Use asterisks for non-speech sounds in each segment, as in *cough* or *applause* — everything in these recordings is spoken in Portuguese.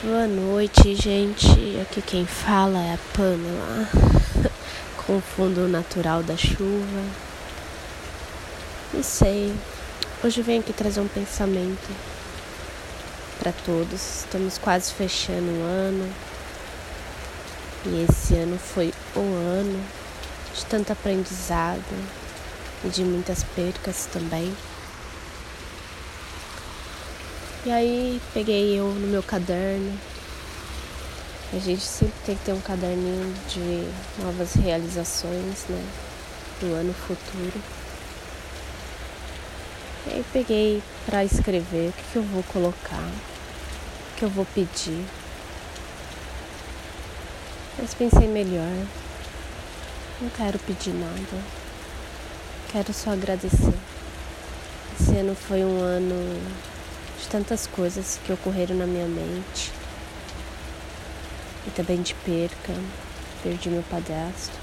Boa noite, gente. Aqui quem fala é a Pamela, *laughs* com o fundo natural da chuva. Não sei. Hoje eu venho aqui trazer um pensamento para todos. Estamos quase fechando o ano. E esse ano foi o ano de tanto aprendizado e de muitas percas também. E aí peguei eu no meu caderno. A gente sempre tem que ter um caderninho de novas realizações, né? Do ano futuro. E aí peguei para escrever o que, que eu vou colocar, o que eu vou pedir. Mas pensei melhor. Não quero pedir nada. Quero só agradecer. Esse ano foi um ano de tantas coisas que ocorreram na minha mente. E também de perca, perdi meu padrasto,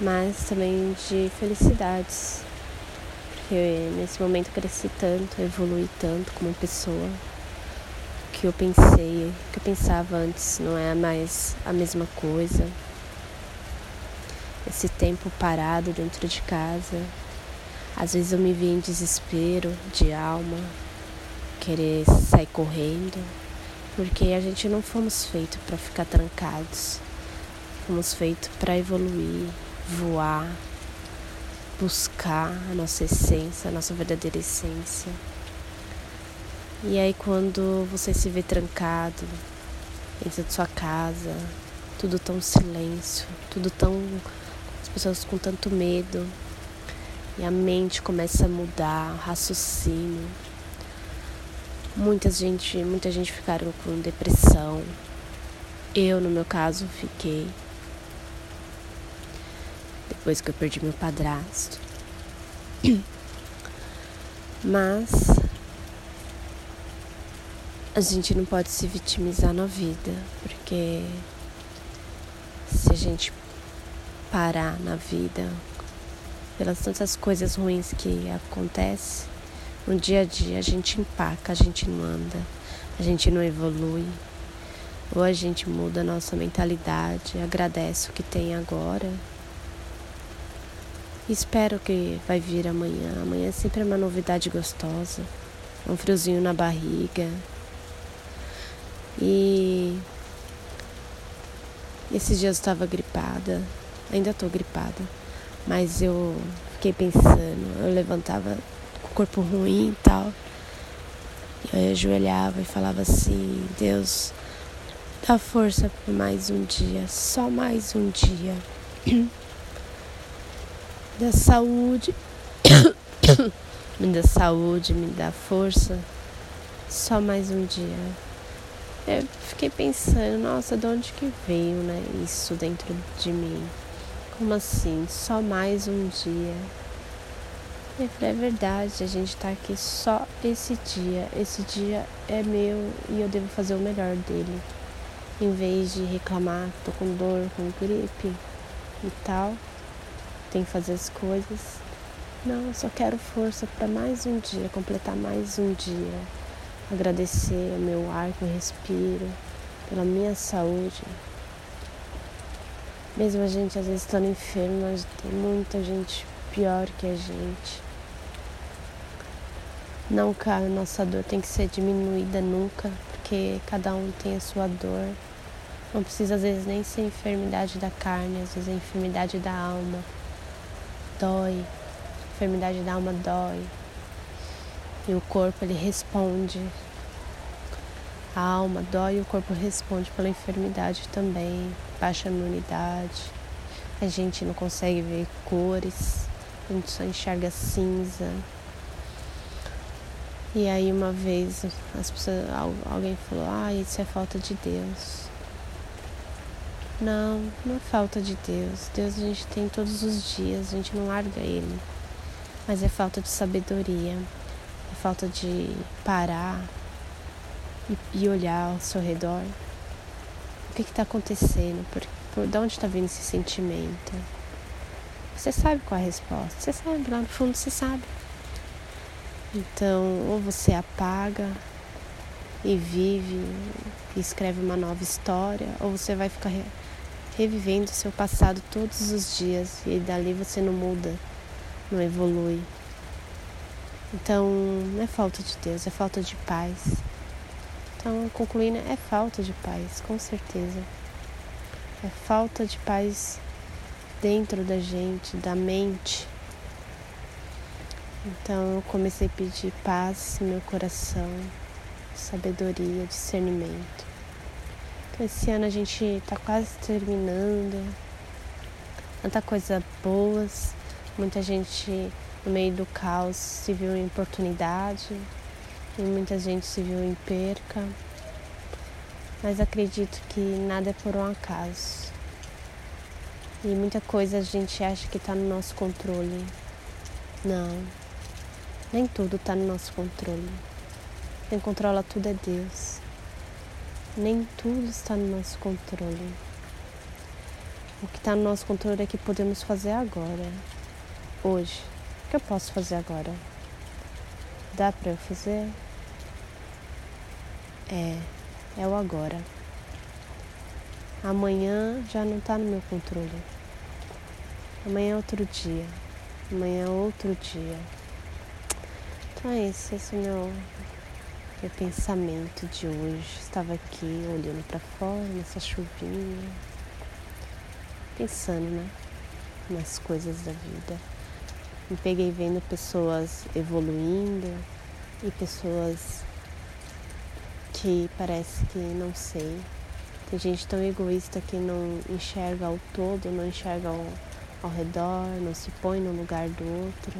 mas também de felicidades, porque nesse momento cresci tanto, evolui tanto como pessoa, que eu pensei, que eu pensava antes não é mais a mesma coisa. Esse tempo parado dentro de casa às vezes eu me vi em desespero de alma, querer sair correndo, porque a gente não fomos feitos para ficar trancados. Fomos feitos para evoluir, voar, buscar a nossa essência, a nossa verdadeira essência. E aí quando você se vê trancado dentro de sua casa, tudo tão silêncio, tudo tão as pessoas com tanto medo, e a mente começa a mudar, raciocínio. Muita gente, muita gente ficaram com depressão. Eu, no meu caso, fiquei. Depois que eu perdi meu padrasto. *clears throat* Mas a gente não pode se vitimizar na vida, porque se a gente parar na vida pelas tantas coisas ruins que acontecem, no dia a dia a gente empaca, a gente não anda, a gente não evolui. Ou a gente muda a nossa mentalidade, agradece o que tem agora. Espero que vai vir amanhã. Amanhã é sempre é uma novidade gostosa. Um friozinho na barriga. E esses dias eu estava gripada. Ainda estou gripada. Mas eu fiquei pensando, eu levantava com o corpo ruim e tal. Eu ajoelhava e falava assim, Deus, dá força por mais um dia, só mais um dia. *coughs* dá saúde, *coughs* me dá saúde, me dá força, só mais um dia. Eu fiquei pensando, nossa, de onde que veio, né, isso dentro de mim? Como assim? Só mais um dia. Eu falei, é verdade, a gente tá aqui só esse dia. Esse dia é meu e eu devo fazer o melhor dele. Em vez de reclamar tô com dor, com gripe e tal, tem que fazer as coisas. Não, eu só quero força para mais um dia, completar mais um dia. Agradecer o meu ar que eu respiro, pela minha saúde, mesmo a gente às vezes estando enfermo, tem muita gente pior que a gente. Não, cara, nossa dor tem que ser diminuída nunca, porque cada um tem a sua dor. Não precisa às vezes nem ser enfermidade da carne, às vezes é enfermidade da alma. Dói. A enfermidade da alma dói. E o corpo ele responde. A alma dói e o corpo responde pela enfermidade também baixa imunidade, a gente não consegue ver cores, a gente só enxerga cinza. E aí uma vez as pessoas, alguém falou, ah, isso é falta de Deus. Não, não é falta de Deus. Deus a gente tem todos os dias, a gente não larga Ele. Mas é falta de sabedoria, é falta de parar e, e olhar ao seu redor o que está acontecendo? Por, por de onde está vindo esse sentimento? Você sabe qual é a resposta? Você sabe, lá no fundo você sabe. Então, ou você apaga e vive e escreve uma nova história, ou você vai ficar revivendo o seu passado todos os dias e dali você não muda, não evolui. Então, não é falta de Deus, é falta de paz. Então, concluindo, é falta de paz, com certeza. É falta de paz dentro da gente, da mente. Então, eu comecei a pedir paz no meu coração, sabedoria, discernimento. Então, esse ano a gente está quase terminando, tanta coisa boas, muita gente no meio do caos se viu em oportunidade e muita gente se viu em perca. Mas acredito que nada é por um acaso. E muita coisa a gente acha que está no nosso controle. Não, nem tudo está no nosso controle. Quem controla tudo é Deus. Nem tudo está no nosso controle. O que está no nosso controle é que podemos fazer agora, hoje. O que eu posso fazer agora? Dá para eu fazer? É, é o agora. Amanhã já não está no meu controle. Amanhã é outro dia. Amanhã é outro dia. Então é isso, esse é o meu meu pensamento de hoje. Estava aqui olhando para fora, nessa chuvinha, pensando, né? Nas coisas da vida. Me peguei vendo pessoas evoluindo e pessoas que parece que não sei. Tem gente tão egoísta que não enxerga o todo, não enxerga ao, ao redor, não se põe no lugar do outro.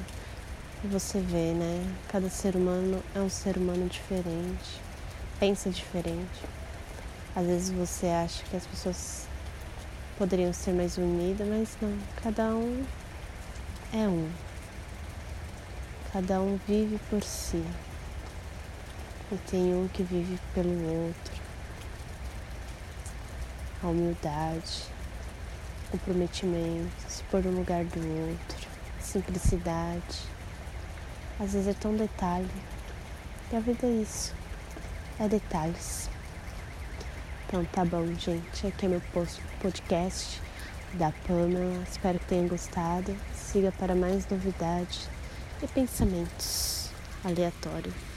E você vê, né? Cada ser humano é um ser humano diferente, pensa diferente. Às vezes você acha que as pessoas poderiam ser mais unidas, mas não. Cada um é um. Cada um vive por si. E tem um que vive pelo outro. A humildade, comprometimento, se pôr no lugar do outro, simplicidade às vezes é tão detalhe. E a vida é isso. É detalhes. Então tá bom, gente. Aqui é meu podcast da Pamela. Espero que tenham gostado. Siga para mais novidades e pensamentos aleatórios.